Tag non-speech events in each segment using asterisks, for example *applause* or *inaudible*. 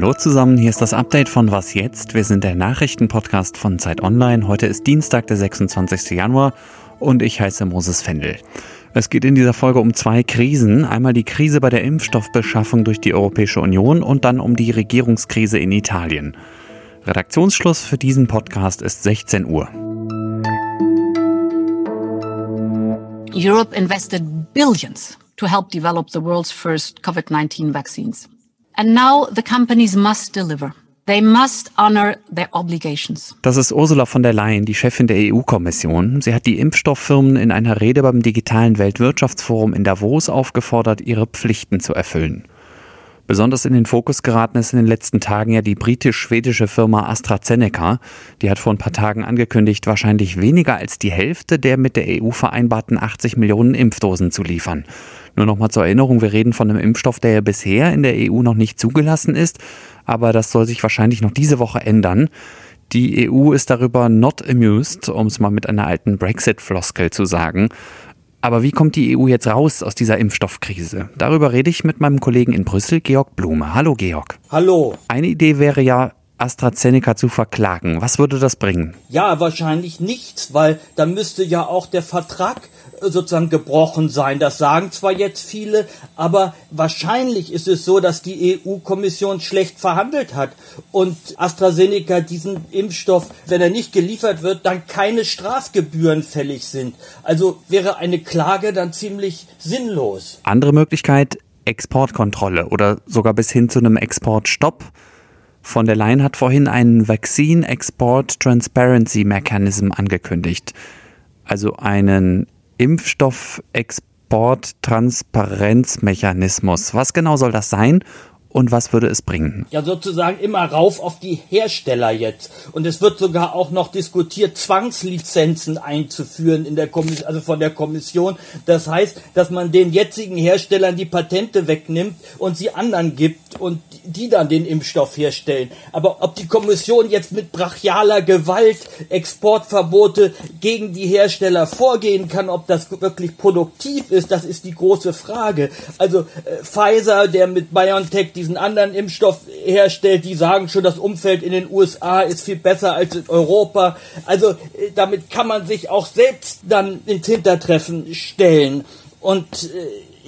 Hallo zusammen, hier ist das Update von Was jetzt? Wir sind der Nachrichtenpodcast von Zeit Online. Heute ist Dienstag, der 26. Januar und ich heiße Moses Fendel. Es geht in dieser Folge um zwei Krisen. Einmal die Krise bei der Impfstoffbeschaffung durch die Europäische Union und dann um die Regierungskrise in Italien. Redaktionsschluss für diesen Podcast ist 16 Uhr. Europe invested billions to help develop the world's first COVID-19 vaccines. And now the companies must deliver. They must honor their obligations. Das ist Ursula von der Leyen, die Chefin der EU-Kommission. Sie hat die Impfstofffirmen in einer Rede beim digitalen Weltwirtschaftsforum in Davos aufgefordert, ihre Pflichten zu erfüllen. Besonders in den Fokus geraten ist in den letzten Tagen ja die britisch-schwedische Firma AstraZeneca. Die hat vor ein paar Tagen angekündigt, wahrscheinlich weniger als die Hälfte der mit der EU vereinbarten 80 Millionen Impfdosen zu liefern. Nur noch mal zur Erinnerung, wir reden von einem Impfstoff, der ja bisher in der EU noch nicht zugelassen ist, aber das soll sich wahrscheinlich noch diese Woche ändern. Die EU ist darüber not amused, um es mal mit einer alten Brexit-Floskel zu sagen. Aber wie kommt die EU jetzt raus aus dieser Impfstoffkrise? Darüber rede ich mit meinem Kollegen in Brüssel, Georg Blume. Hallo, Georg. Hallo. Eine Idee wäre ja, AstraZeneca zu verklagen. Was würde das bringen? Ja, wahrscheinlich nichts, weil dann müsste ja auch der Vertrag sozusagen gebrochen sein. Das sagen zwar jetzt viele, aber wahrscheinlich ist es so, dass die EU-Kommission schlecht verhandelt hat und AstraZeneca diesen Impfstoff, wenn er nicht geliefert wird, dann keine Strafgebühren fällig sind. Also wäre eine Klage dann ziemlich sinnlos. Andere Möglichkeit, Exportkontrolle oder sogar bis hin zu einem Exportstopp. Von der Leyen hat vorhin einen Vaccine Export Transparency Mechanism angekündigt. Also einen Impfstoffexporttransparenzmechanismus. Was genau soll das sein und was würde es bringen? Ja, sozusagen immer rauf auf die Hersteller jetzt. Und es wird sogar auch noch diskutiert, Zwangslizenzen einzuführen in der Kommission, also von der Kommission. Das heißt, dass man den jetzigen Herstellern die Patente wegnimmt und sie anderen gibt und die dann den Impfstoff herstellen. Aber ob die Kommission jetzt mit brachialer Gewalt Exportverbote gegen die Hersteller vorgehen kann, ob das wirklich produktiv ist, das ist die große Frage. Also äh, Pfizer, der mit BioNTech diesen anderen Impfstoff herstellt, die sagen schon, das Umfeld in den USA ist viel besser als in Europa. Also äh, damit kann man sich auch selbst dann ins Hintertreffen stellen. Und äh,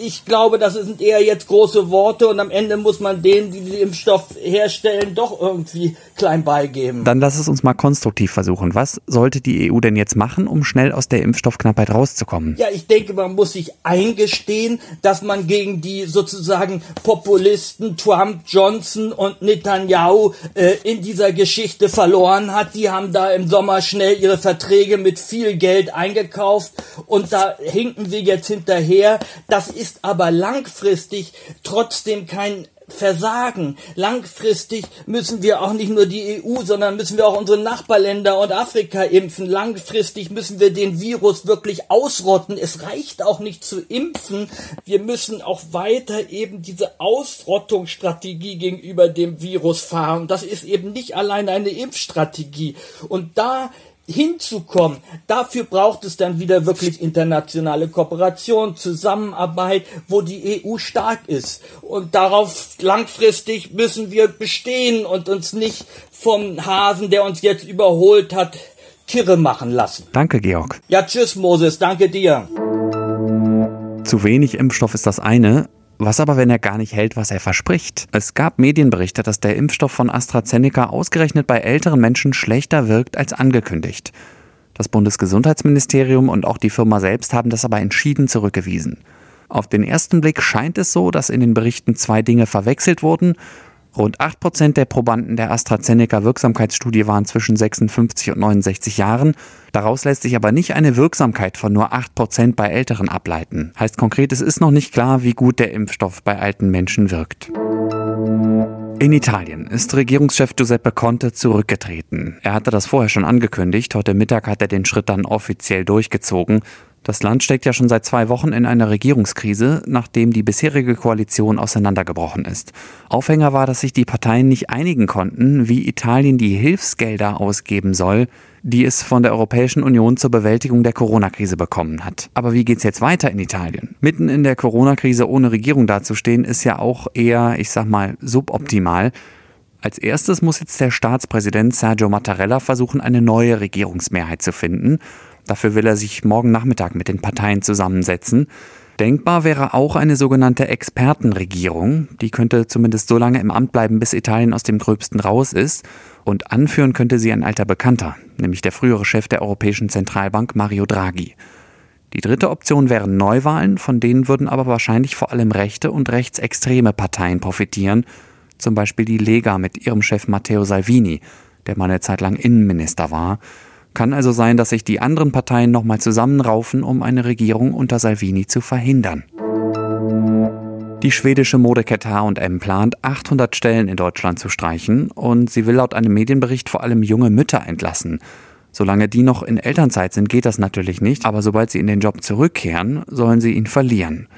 ich glaube, das sind eher jetzt große Worte und am Ende muss man denen, die den Impfstoff herstellen, doch irgendwie klein beigeben. Dann lass es uns mal konstruktiv versuchen. Was sollte die EU denn jetzt machen, um schnell aus der Impfstoffknappheit rauszukommen? Ja, ich denke, man muss sich eingestehen, dass man gegen die sozusagen Populisten Trump, Johnson und Netanyahu äh, in dieser Geschichte verloren hat. Die haben da im Sommer schnell ihre Verträge mit viel Geld eingekauft und da hinken wir jetzt hinterher. Das ist ist aber langfristig trotzdem kein Versagen. Langfristig müssen wir auch nicht nur die EU, sondern müssen wir auch unsere Nachbarländer und Afrika impfen. Langfristig müssen wir den Virus wirklich ausrotten. Es reicht auch nicht zu impfen. Wir müssen auch weiter eben diese Ausrottungsstrategie gegenüber dem Virus fahren. Das ist eben nicht allein eine Impfstrategie. Und da hinzukommen. Dafür braucht es dann wieder wirklich internationale Kooperation, Zusammenarbeit, wo die EU stark ist. Und darauf langfristig müssen wir bestehen und uns nicht vom Hasen, der uns jetzt überholt hat, kirre machen lassen. Danke, Georg. Ja, tschüss, Moses. Danke dir. Zu wenig Impfstoff ist das eine. Was aber, wenn er gar nicht hält, was er verspricht? Es gab Medienberichte, dass der Impfstoff von AstraZeneca ausgerechnet bei älteren Menschen schlechter wirkt als angekündigt. Das Bundesgesundheitsministerium und auch die Firma selbst haben das aber entschieden zurückgewiesen. Auf den ersten Blick scheint es so, dass in den Berichten zwei Dinge verwechselt wurden Rund 8% der Probanden der AstraZeneca-Wirksamkeitsstudie waren zwischen 56 und 69 Jahren. Daraus lässt sich aber nicht eine Wirksamkeit von nur 8% bei Älteren ableiten. Heißt konkret, es ist noch nicht klar, wie gut der Impfstoff bei alten Menschen wirkt. In Italien ist Regierungschef Giuseppe Conte zurückgetreten. Er hatte das vorher schon angekündigt. Heute Mittag hat er den Schritt dann offiziell durchgezogen. Das Land steckt ja schon seit zwei Wochen in einer Regierungskrise, nachdem die bisherige Koalition auseinandergebrochen ist. Aufhänger war, dass sich die Parteien nicht einigen konnten, wie Italien die Hilfsgelder ausgeben soll, die es von der Europäischen Union zur Bewältigung der Corona-Krise bekommen hat. Aber wie geht's jetzt weiter in Italien? Mitten in der Corona-Krise ohne Regierung dazustehen, ist ja auch eher, ich sag mal, suboptimal. Als erstes muss jetzt der Staatspräsident Sergio Mattarella versuchen, eine neue Regierungsmehrheit zu finden. Dafür will er sich morgen Nachmittag mit den Parteien zusammensetzen. Denkbar wäre auch eine sogenannte Expertenregierung. Die könnte zumindest so lange im Amt bleiben, bis Italien aus dem Gröbsten raus ist. Und anführen könnte sie ein alter Bekannter, nämlich der frühere Chef der Europäischen Zentralbank Mario Draghi. Die dritte Option wären Neuwahlen, von denen würden aber wahrscheinlich vor allem rechte und rechtsextreme Parteien profitieren, zum Beispiel die Lega mit ihrem Chef Matteo Salvini, der mal eine Zeit lang Innenminister war. Kann also sein, dass sich die anderen Parteien nochmal zusammenraufen, um eine Regierung unter Salvini zu verhindern. Die schwedische Modekette H&M plant, 800 Stellen in Deutschland zu streichen und sie will laut einem Medienbericht vor allem junge Mütter entlassen. Solange die noch in Elternzeit sind, geht das natürlich nicht, aber sobald sie in den Job zurückkehren, sollen sie ihn verlieren.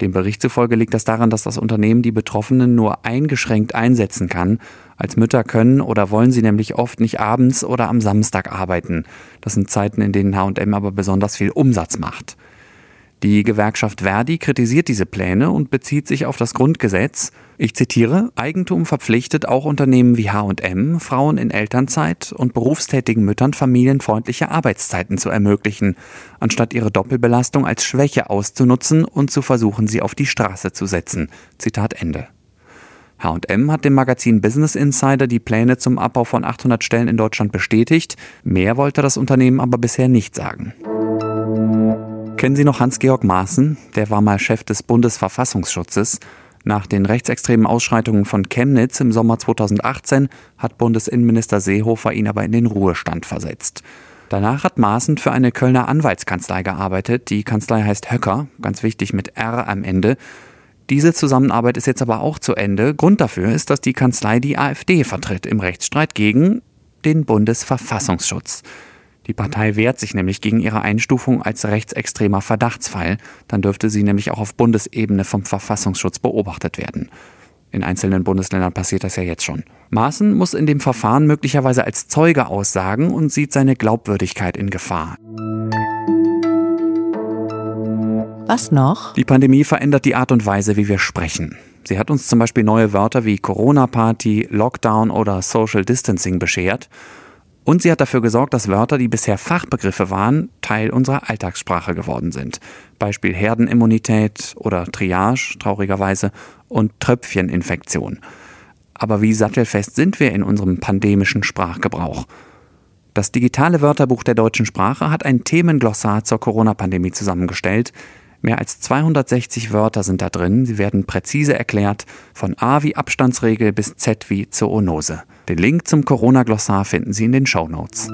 Dem Bericht zufolge liegt das daran, dass das Unternehmen die Betroffenen nur eingeschränkt einsetzen kann. Als Mütter können oder wollen sie nämlich oft nicht abends oder am Samstag arbeiten. Das sind Zeiten, in denen HM aber besonders viel Umsatz macht. Die Gewerkschaft Verdi kritisiert diese Pläne und bezieht sich auf das Grundgesetz. Ich zitiere, Eigentum verpflichtet auch Unternehmen wie H&M, Frauen in Elternzeit und berufstätigen Müttern familienfreundliche Arbeitszeiten zu ermöglichen, anstatt ihre Doppelbelastung als Schwäche auszunutzen und zu versuchen, sie auf die Straße zu setzen. Zitat Ende. H&M hat dem Magazin Business Insider die Pläne zum Abbau von 800 Stellen in Deutschland bestätigt. Mehr wollte das Unternehmen aber bisher nicht sagen. Kennen Sie noch Hans-Georg Maaßen? Der war mal Chef des Bundesverfassungsschutzes. Nach den rechtsextremen Ausschreitungen von Chemnitz im Sommer 2018 hat Bundesinnenminister Seehofer ihn aber in den Ruhestand versetzt. Danach hat Maaßen für eine Kölner Anwaltskanzlei gearbeitet. Die Kanzlei heißt Höcker, ganz wichtig mit R am Ende. Diese Zusammenarbeit ist jetzt aber auch zu Ende. Grund dafür ist, dass die Kanzlei die AfD vertritt im Rechtsstreit gegen den Bundesverfassungsschutz. Die Partei wehrt sich nämlich gegen ihre Einstufung als rechtsextremer Verdachtsfall. Dann dürfte sie nämlich auch auf Bundesebene vom Verfassungsschutz beobachtet werden. In einzelnen Bundesländern passiert das ja jetzt schon. Maaßen muss in dem Verfahren möglicherweise als Zeuge aussagen und sieht seine Glaubwürdigkeit in Gefahr. Was noch? Die Pandemie verändert die Art und Weise, wie wir sprechen. Sie hat uns zum Beispiel neue Wörter wie Corona-Party, Lockdown oder Social Distancing beschert. Und sie hat dafür gesorgt, dass Wörter, die bisher Fachbegriffe waren, Teil unserer Alltagssprache geworden sind. Beispiel Herdenimmunität oder Triage, traurigerweise, und Tröpfcheninfektion. Aber wie sattelfest sind wir in unserem pandemischen Sprachgebrauch? Das digitale Wörterbuch der deutschen Sprache hat ein Themenglossar zur Corona-Pandemie zusammengestellt, Mehr als 260 Wörter sind da drin. Sie werden präzise erklärt, von A wie Abstandsregel bis Z wie Zoonose. Den Link zum Corona-Glossar finden Sie in den Show Notes.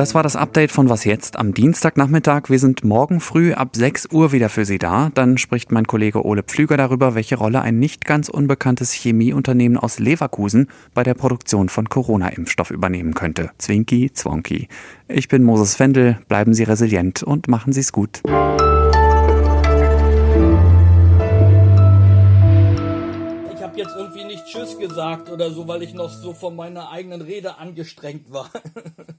Das war das Update von Was jetzt am Dienstagnachmittag. Wir sind morgen früh ab 6 Uhr wieder für Sie da. Dann spricht mein Kollege Ole Pflüger darüber, welche Rolle ein nicht ganz unbekanntes Chemieunternehmen aus Leverkusen bei der Produktion von Corona-Impfstoff übernehmen könnte. Zwinki, Zwonki. Ich bin Moses Fendel. Bleiben Sie resilient und machen Sie es gut. Jetzt irgendwie nicht Tschüss gesagt oder so, weil ich noch so von meiner eigenen Rede angestrengt war. *laughs*